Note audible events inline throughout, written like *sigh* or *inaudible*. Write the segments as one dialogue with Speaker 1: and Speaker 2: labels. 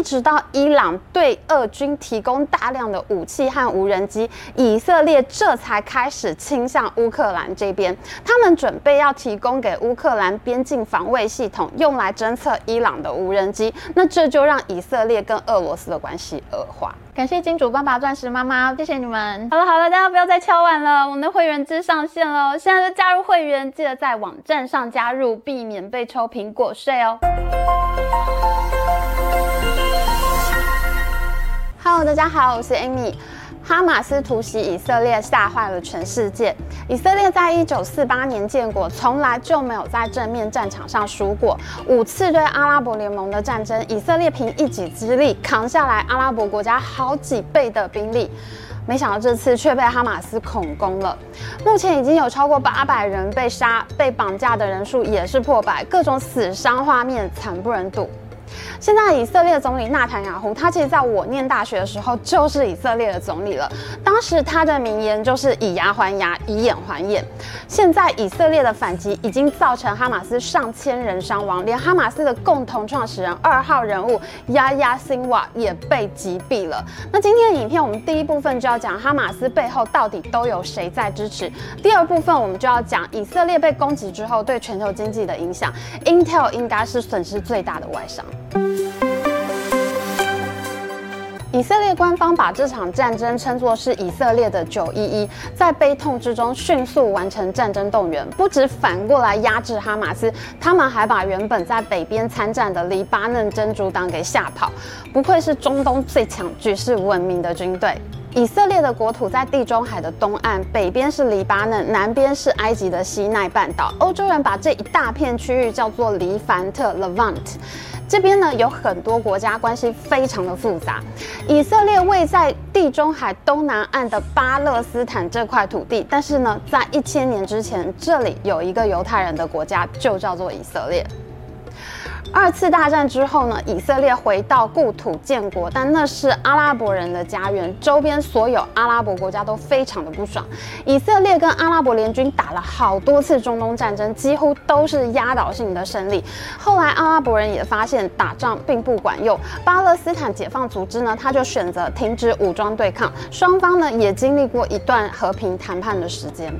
Speaker 1: 一直到伊朗对俄军提供大量的武器和无人机，以色列这才开始倾向乌克兰这边。他们准备要提供给乌克兰边境防卫系统，用来侦测伊朗的无人机。那这就让以色列跟俄罗斯的关系恶化。
Speaker 2: 感谢金主爸爸、钻石妈妈，谢谢你们。好了好了，大家不要再敲碗了，我们的会员制上线了，现在就加入会员，记得在网站上加入，避免被抽苹果税哦。
Speaker 1: Hello，大家好，我是 Amy。哈马斯突袭以色列，吓坏了全世界。以色列在一九四八年建国，从来就没有在正面战场上输过。五次对阿拉伯联盟的战争，以色列凭一己之力扛下来阿拉伯国家好几倍的兵力。没想到这次却被哈马斯恐攻了。目前已经有超过八百人被杀，被绑架的人数也是破百，各种死伤画面惨不忍睹。现在以色列总理纳坦雅胡，他其实在我念大学的时候就是以色列的总理了。当时他的名言就是以牙还牙，以眼还眼。现在以色列的反击已经造成哈马斯上千人伤亡，连哈马斯的共同创始人二号人物亚亚辛瓦也被击毙了。那今天的影片，我们第一部分就要讲哈马斯背后到底都有谁在支持。第二部分我们就要讲以色列被攻击之后对全球经济的影响。Intel 应该是损失最大的外商。以色列官方把这场战争称作是以色列的九一一，在悲痛之中迅速完成战争动员，不止反过来压制哈马斯，他们还把原本在北边参战的黎巴嫩真主党给吓跑。不愧是中东最强、举世闻名的军队。以色列的国土在地中海的东岸，北边是黎巴嫩，南边是埃及的西奈半岛。欧洲人把这一大片区域叫做黎凡特 （Levant）。这边呢有很多国家关系非常的复杂。以色列位在地中海东南岸的巴勒斯坦这块土地，但是呢，在一千年之前，这里有一个犹太人的国家，就叫做以色列。二次大战之后呢，以色列回到故土建国，但那是阿拉伯人的家园，周边所有阿拉伯国家都非常的不爽。以色列跟阿拉伯联军打了好多次中东战争，几乎都是压倒性的胜利。后来阿拉伯人也发现打仗并不管用，巴勒斯坦解放组织呢，他就选择停止武装对抗，双方呢也经历过一段和平谈判的时间。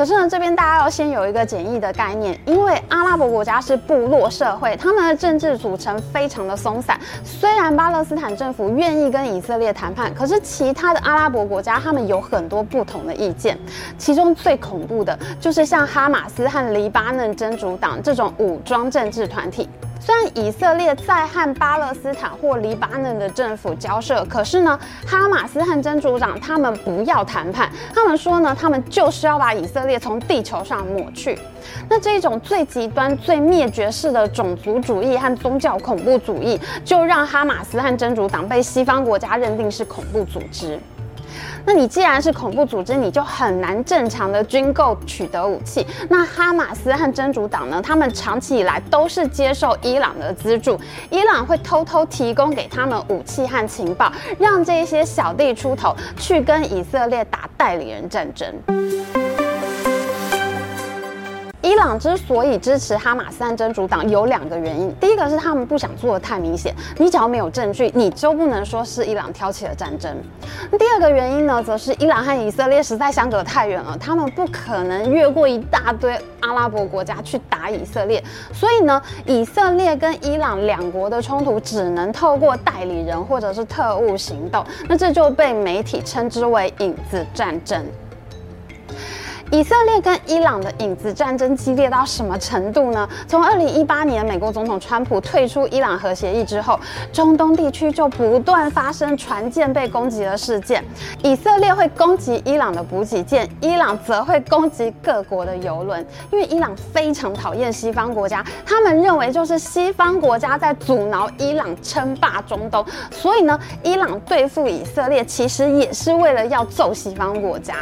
Speaker 1: 可是呢，这边大家要先有一个简易的概念，因为阿拉伯国家是部落社会，他们的政治组成非常的松散。虽然巴勒斯坦政府愿意跟以色列谈判，可是其他的阿拉伯国家他们有很多不同的意见。其中最恐怖的就是像哈马斯和黎巴嫩真主党这种武装政治团体。虽然以色列在和巴勒斯坦或黎巴嫩的政府交涉，可是呢，哈马斯和真主党他们不要谈判，他们说呢，他们就是要把以色列从地球上抹去。那这种最极端、最灭绝式的种族主义和宗教恐怖主义，就让哈马斯和真主党被西方国家认定是恐怖组织。那你既然是恐怖组织，你就很难正常的军购取得武器。那哈马斯和真主党呢？他们长期以来都是接受伊朗的资助，伊朗会偷偷提供给他们武器和情报，让这些小弟出头去跟以色列打代理人战争。伊朗之所以支持哈马斯和真主党，有两个原因。第一个是他们不想做得太明显，你只要没有证据，你就不能说是伊朗挑起了战争。第二个原因呢，则是伊朗和以色列实在相隔太远了，他们不可能越过一大堆阿拉伯国家去打以色列，所以呢，以色列跟伊朗两国的冲突只能透过代理人或者是特务行动，那这就被媒体称之为影子战争。以色列跟伊朗的影子战争激烈到什么程度呢？从二零一八年美国总统川普退出伊朗核协议之后，中东地区就不断发生船舰被攻击的事件。以色列会攻击伊朗的补给舰，伊朗则会攻击各国的油轮。因为伊朗非常讨厌西方国家，他们认为就是西方国家在阻挠伊朗称霸中东，所以呢，伊朗对付以色列其实也是为了要揍西方国家。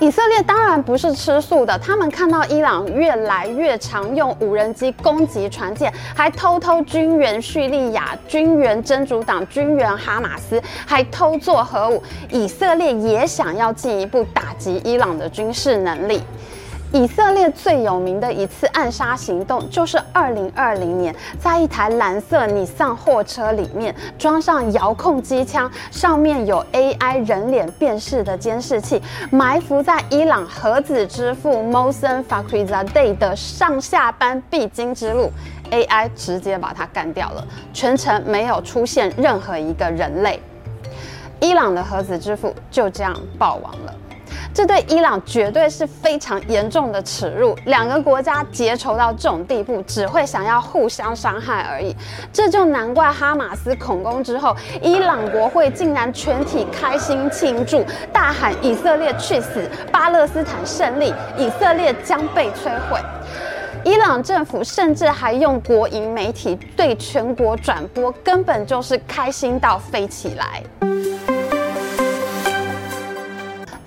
Speaker 1: 以色列当然不是吃素的，他们看到伊朗越来越常用无人机攻击船舰，还偷偷军援叙利亚、军援真主党、军援哈马斯，还偷做核武。以色列也想要进一步打击伊朗的军事能力。以色列最有名的一次暗杀行动，就是二零二零年，在一台蓝色尼桑货车里面装上遥控机枪，上面有 AI 人脸辨识的监视器，埋伏在伊朗核子之父 Mohsen Fakhrizadeh 的上下班必经之路，AI 直接把他干掉了，全程没有出现任何一个人类，伊朗的核子之父就这样爆亡了。这对伊朗绝对是非常严重的耻辱。两个国家结仇到这种地步，只会想要互相伤害而已。这就难怪哈马斯恐攻之后，伊朗国会竟然全体开心庆祝，大喊“以色列去死，巴勒斯坦胜利，以色列将被摧毁”。伊朗政府甚至还用国营媒体对全国转播，根本就是开心到飞起来。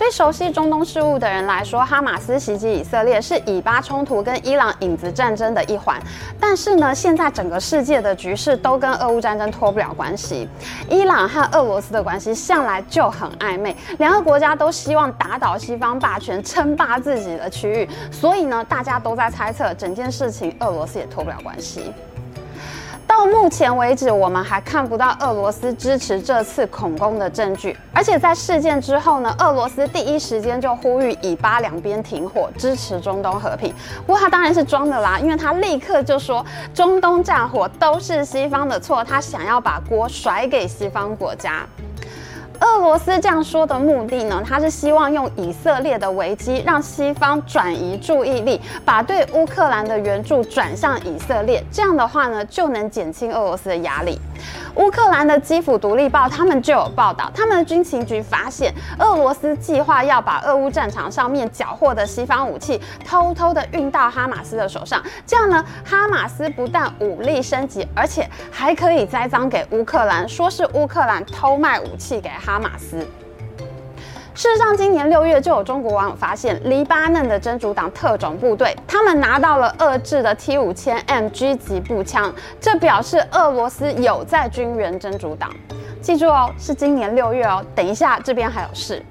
Speaker 1: 对熟悉中东事务的人来说，哈马斯袭击以色列是以巴冲突跟伊朗影子战争的一环。但是呢，现在整个世界的局势都跟俄乌战争脱不了关系。伊朗和俄罗斯的关系向来就很暧昧，两个国家都希望打倒西方霸权，称霸自己的区域。所以呢，大家都在猜测整件事情，俄罗斯也脱不了关系。到目前为止，我们还看不到俄罗斯支持这次恐攻的证据。而且在事件之后呢，俄罗斯第一时间就呼吁以巴两边停火，支持中东和平。不过他当然是装的啦，因为他立刻就说中东战火都是西方的错，他想要把锅甩给西方国家。俄罗斯这样说的目的呢，他是希望用以色列的危机让西方转移注意力，把对乌克兰的援助转向以色列。这样的话呢，就能减轻俄罗斯的压力。乌克兰的基辅独立报他们就有报道，他们的军情局发现，俄罗斯计划要把俄乌战场上面缴获的西方武器偷偷的运到哈马斯的手上。这样呢，哈马斯不但武力升级，而且还可以栽赃给乌克兰，说是乌克兰偷卖武器给哈马斯。事实上，今年六月就有中国网友发现，黎巴嫩的真主党特种部队，他们拿到了遏制的 T 五千 MG 级步枪，这表示俄罗斯有在军援真主党。记住哦，是今年六月哦。等一下，这边还有事。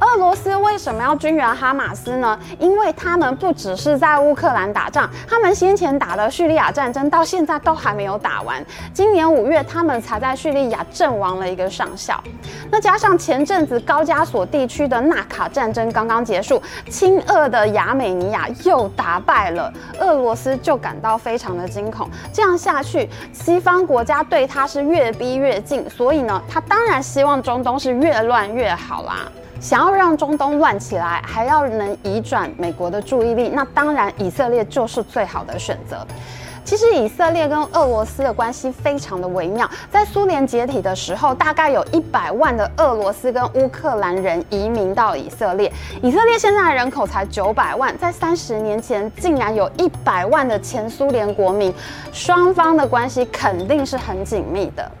Speaker 1: 俄罗斯为什么要军援哈马斯呢？因为他们不只是在乌克兰打仗，他们先前打的叙利亚战争到现在都还没有打完。今年五月，他们才在叙利亚阵亡了一个上校。那加上前阵子高加索地区的纳卡战争刚刚结束，亲俄的亚美尼亚又打败了，俄罗斯就感到非常的惊恐。这样下去，西方国家对他是越逼越近，所以呢，他当然希望中东是越乱越好啦。想要让中东乱起来，还要能移转美国的注意力，那当然以色列就是最好的选择。其实以色列跟俄罗斯的关系非常的微妙，在苏联解体的时候，大概有一百万的俄罗斯跟乌克兰人移民到以色列。以色列现在的人口才九百万，在三十年前竟然有一百万的前苏联国民，双方的关系肯定是很紧密的。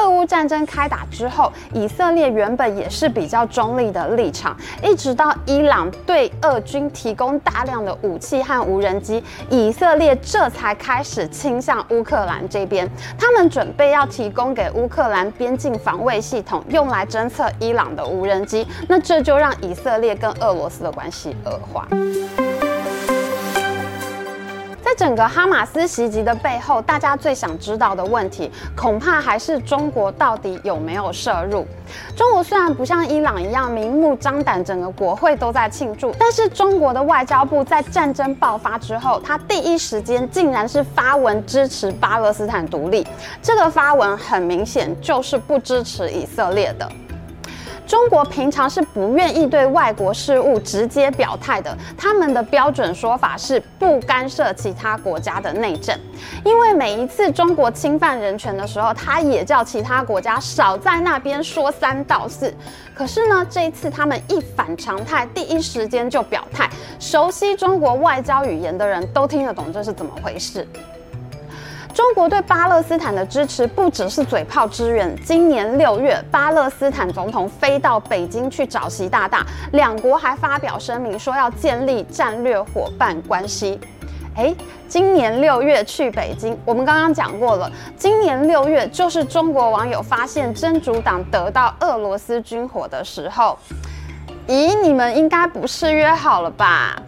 Speaker 1: 俄乌战争开打之后，以色列原本也是比较中立的立场，一直到伊朗对俄军提供大量的武器和无人机，以色列这才开始倾向乌克兰这边。他们准备要提供给乌克兰边境防卫系统，用来侦测伊朗的无人机。那这就让以色列跟俄罗斯的关系恶化。整个哈马斯袭击的背后，大家最想知道的问题，恐怕还是中国到底有没有涉入。中国虽然不像伊朗一样明目张胆，整个国会都在庆祝，但是中国的外交部在战争爆发之后，他第一时间竟然是发文支持巴勒斯坦独立。这个发文很明显就是不支持以色列的。中国平常是不愿意对外国事务直接表态的，他们的标准说法是不干涉其他国家的内政。因为每一次中国侵犯人权的时候，他也叫其他国家少在那边说三道四。可是呢，这一次他们一反常态，第一时间就表态。熟悉中国外交语言的人都听得懂这是怎么回事。中国对巴勒斯坦的支持不只是嘴炮支援。今年六月，巴勒斯坦总统飞到北京去找习大大，两国还发表声明说要建立战略伙伴关系。诶，今年六月去北京，我们刚刚讲过了，今年六月就是中国网友发现真主党得到俄罗斯军火的时候。咦，你们应该不是约好了吧？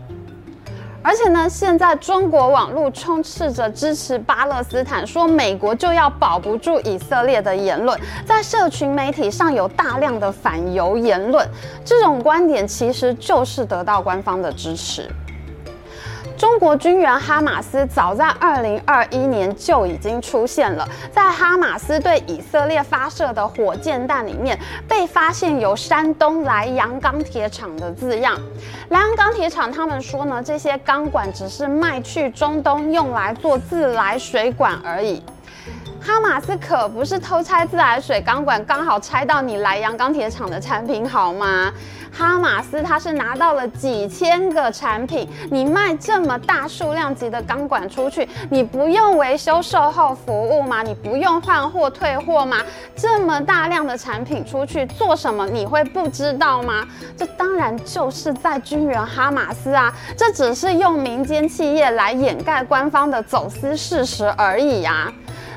Speaker 1: 而且呢，现在中国网络充斥着支持巴勒斯坦，说美国就要保不住以色列的言论，在社群媒体上有大量的反犹言论，这种观点其实就是得到官方的支持。中国军援哈马斯早在二零二一年就已经出现了，在哈马斯对以色列发射的火箭弹里面，被发现有山东莱阳钢铁厂的字样。莱阳钢铁厂他们说呢，这些钢管只是卖去中东用来做自来水管而已。哈马斯可不是偷拆自来水钢管，刚好拆到你莱阳钢铁厂的产品，好吗？哈马斯他是拿到了几千个产品，你卖这么大数量级的钢管出去，你不用维修售后服务吗？你不用换货退货吗？这么大量的产品出去做什么？你会不知道吗？这当然就是在军援哈马斯啊！这只是用民间企业来掩盖官方的走私事实而已啊！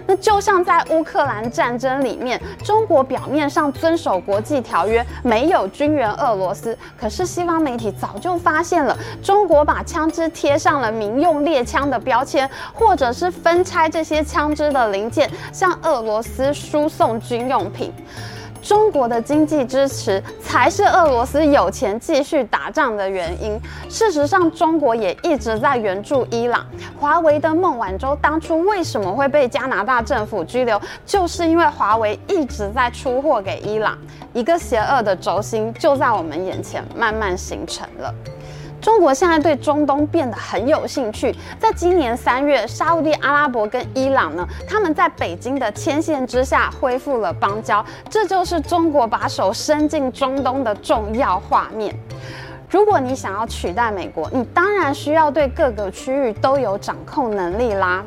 Speaker 1: 那 *laughs* 就像在乌克兰战争里面，中国表面上遵守国际条约，没有军援俄罗斯，可是西方媒体早就发现了，中国把枪支贴上了民用猎枪的标签，或者是分拆这些枪支的零件，向俄罗斯输送军用品。中国的经济支持才是俄罗斯有钱继续打仗的原因。事实上，中国也一直在援助伊朗。华为的孟晚舟当初为什么会被加拿大政府拘留，就是因为华为一直在出货给伊朗。一个邪恶的轴心就在我们眼前慢慢形成了。中国现在对中东变得很有兴趣。在今年三月，沙乌地阿拉伯跟伊朗呢，他们在北京的牵线之下恢复了邦交，这就是中国把手伸进中东的重要画面。如果你想要取代美国，你当然需要对各个区域都有掌控能力啦。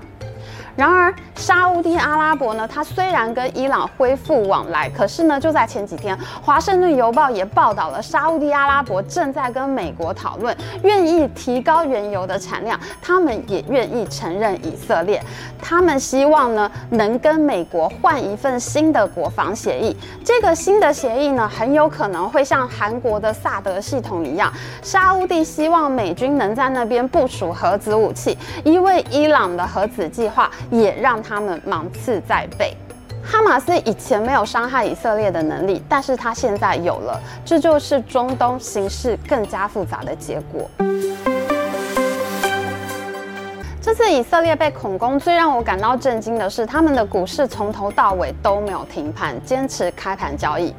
Speaker 1: 然而，沙乌地阿拉伯呢，它虽然跟伊朗恢复往来，可是呢，就在前几天，《华盛顿邮报》也报道了沙乌地阿拉伯正在跟美国讨论，愿意提高原油的产量，他们也愿意承认以色列，他们希望呢，能跟美国换一份新的国防协议。这个新的协议呢，很有可能会像韩国的萨德系统一样，沙乌地希望美军能在那边部署核子武器，因为伊朗的核子计划。也让他们芒刺在背。哈马斯以前没有伤害以色列的能力，但是他现在有了，这就是中东形势更加复杂的结果。这次以色列被恐攻，最让我感到震惊的是，他们的股市从头到尾都没有停盘，坚持开盘交易。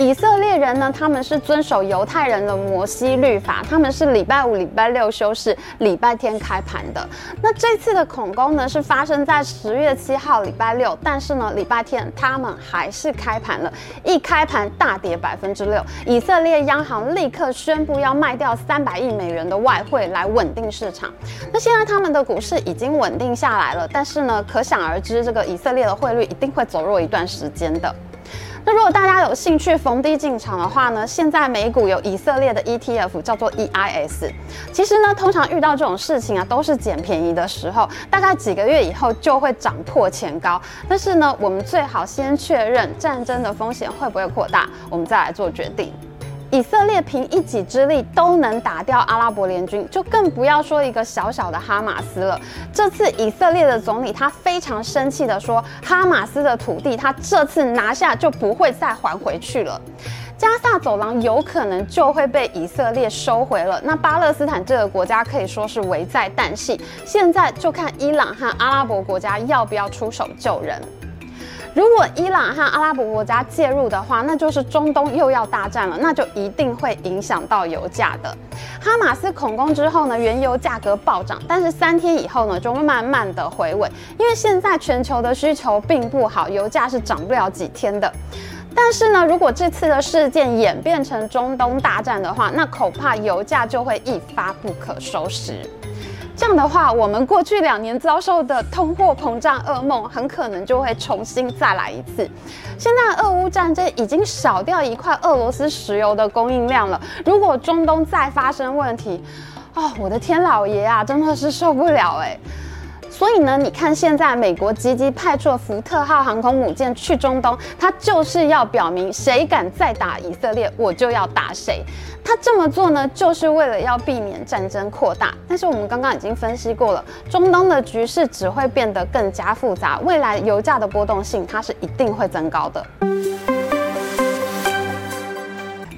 Speaker 1: 以色列人呢，他们是遵守犹太人的摩西律法，他们是礼拜五、礼拜六休市，礼拜天开盘的。那这次的恐攻呢，是发生在十月七号礼拜六，但是呢，礼拜天他们还是开盘了，一开盘大跌百分之六。以色列央行立刻宣布要卖掉三百亿美元的外汇来稳定市场。那现在他们的股市已经稳定下来了，但是呢，可想而知，这个以色列的汇率一定会走弱一段时间的。那如果大家有兴趣逢低进场的话呢，现在美股有以色列的 ETF 叫做 EIS。其实呢，通常遇到这种事情啊，都是捡便宜的时候，大概几个月以后就会涨破前高。但是呢，我们最好先确认战争的风险会不会扩大，我们再来做决定。以色列凭一己之力都能打掉阿拉伯联军，就更不要说一个小小的哈马斯了。这次以色列的总理他非常生气地说，哈马斯的土地他这次拿下就不会再还回去了，加萨走廊有可能就会被以色列收回了。那巴勒斯坦这个国家可以说是危在旦夕，现在就看伊朗和阿拉伯国家要不要出手救人。如果伊朗和阿拉伯国家介入的话，那就是中东又要大战了，那就一定会影响到油价的。哈马斯恐攻之后呢，原油价格暴涨，但是三天以后呢，就会慢慢的回稳，因为现在全球的需求并不好，油价是涨不了几天的。但是呢，如果这次的事件演变成中东大战的话，那恐怕油价就会一发不可收拾。这样的话，我们过去两年遭受的通货膨胀噩梦，很可能就会重新再来一次。现在俄乌战争已经少掉一块俄罗斯石油的供应量了，如果中东再发生问题，哦，我的天老爷啊，真的是受不了哎。所以呢，你看现在美国积极派出了福特号航空母舰去中东，它就是要表明谁敢再打以色列，我就要打谁。他这么做呢，就是为了要避免战争扩大。但是我们刚刚已经分析过了，中东的局势只会变得更加复杂，未来油价的波动性它是一定会增高的。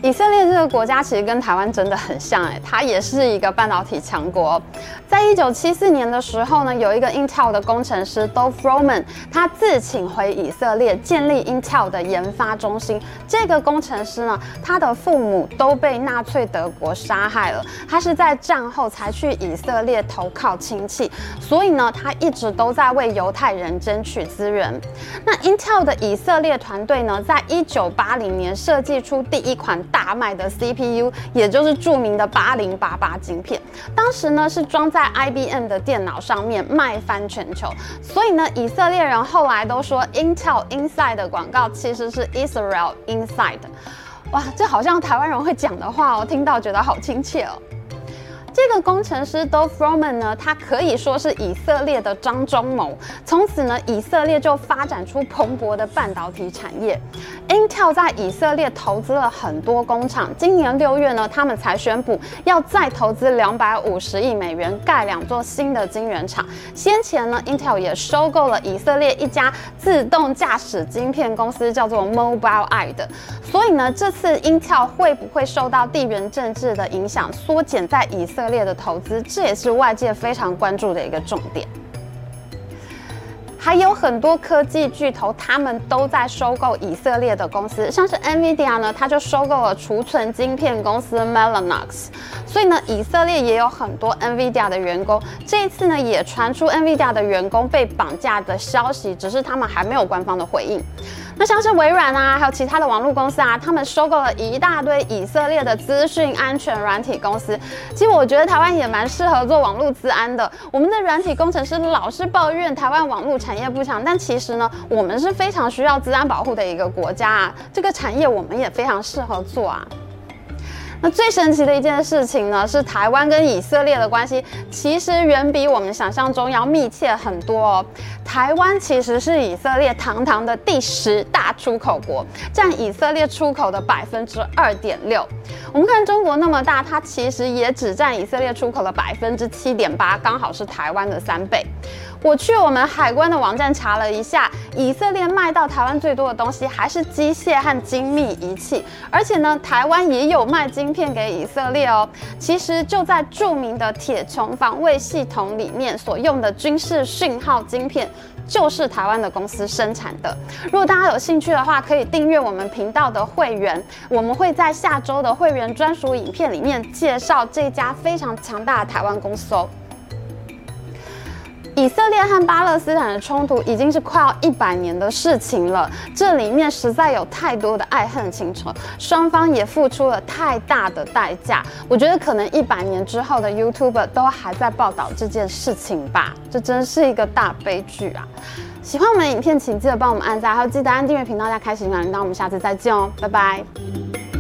Speaker 1: 以色列这个国家其实跟台湾真的很像，哎，它也是一个半导体强国。在一九七四年的时候呢，有一个 Intel 的工程师 Dov Froman，他自请回以色列建立 Intel 的研发中心。这个工程师呢，他的父母都被纳粹德国杀害了，他是在战后才去以色列投靠亲戚，所以呢，他一直都在为犹太人争取资源。那 Intel 的以色列团队呢，在一九八零年设计出第一款。大卖的 CPU，也就是著名的八零八八晶片，当时呢是装在 IBM 的电脑上面，卖翻全球。所以呢，以色列人后来都说 Intel Inside 的广告其实是 Israel Inside。哇，这好像台湾人会讲的话，哦听到觉得好亲切哦。这个工程师 Dov Froman 呢，他可以说是以色列的张忠谋。从此呢，以色列就发展出蓬勃的半导体产业。Intel 在以色列投资了很多工厂。今年六月呢，他们才宣布要再投资两百五十亿美元盖两座新的晶圆厂。先前呢，Intel 也收购了以色列一家自动驾驶晶片公司，叫做 Mobileye 的。所以呢，这次 Intel 会不会受到地缘政治的影响，缩减在以色以色？列的投资，这也是外界非常关注的一个重点。还有很多科技巨头，他们都在收购以色列的公司，像是 NVIDIA 呢，它就收购了储存晶片公司 Mellanox。所以呢，以色列也有很多 NVIDIA 的员工。这一次呢，也传出 NVIDIA 的员工被绑架的消息，只是他们还没有官方的回应。那像是微软啊，还有其他的网络公司啊，他们收购了一大堆以色列的资讯安全软体公司。其实我觉得台湾也蛮适合做网络资安的。我们的软体工程师老是抱怨台湾网络产业不强，但其实呢，我们是非常需要资安保护的一个国家啊。这个产业我们也非常适合做啊。那最神奇的一件事情呢，是台湾跟以色列的关系，其实远比我们想象中要密切很多哦。台湾其实是以色列堂堂的第十大出口国，占以色列出口的百分之二点六。我们看中国那么大，它其实也只占以色列出口的百分之七点八，刚好是台湾的三倍。我去我们海关的网站查了一下，以色列卖到台湾最多的东西还是机械和精密仪器，而且呢，台湾也有卖晶片给以色列哦。其实就在著名的铁穹防卫系统里面所用的军事讯号晶片，就是台湾的公司生产的。如果大家有兴趣的话，可以订阅我们频道的会员，我们会在下周的会员专属影片里面介绍这家非常强大的台湾公司哦。以色列和巴勒斯坦的冲突已经是快要一百年的事情了，这里面实在有太多的爱恨情仇，双方也付出了太大的代价。我觉得可能一百年之后的 YouTube 都还在报道这件事情吧，这真是一个大悲剧啊！喜欢我们的影片，请记得帮我们按赞，还有记得按订阅频道加开启小铃铛。我们下次再见哦，拜拜。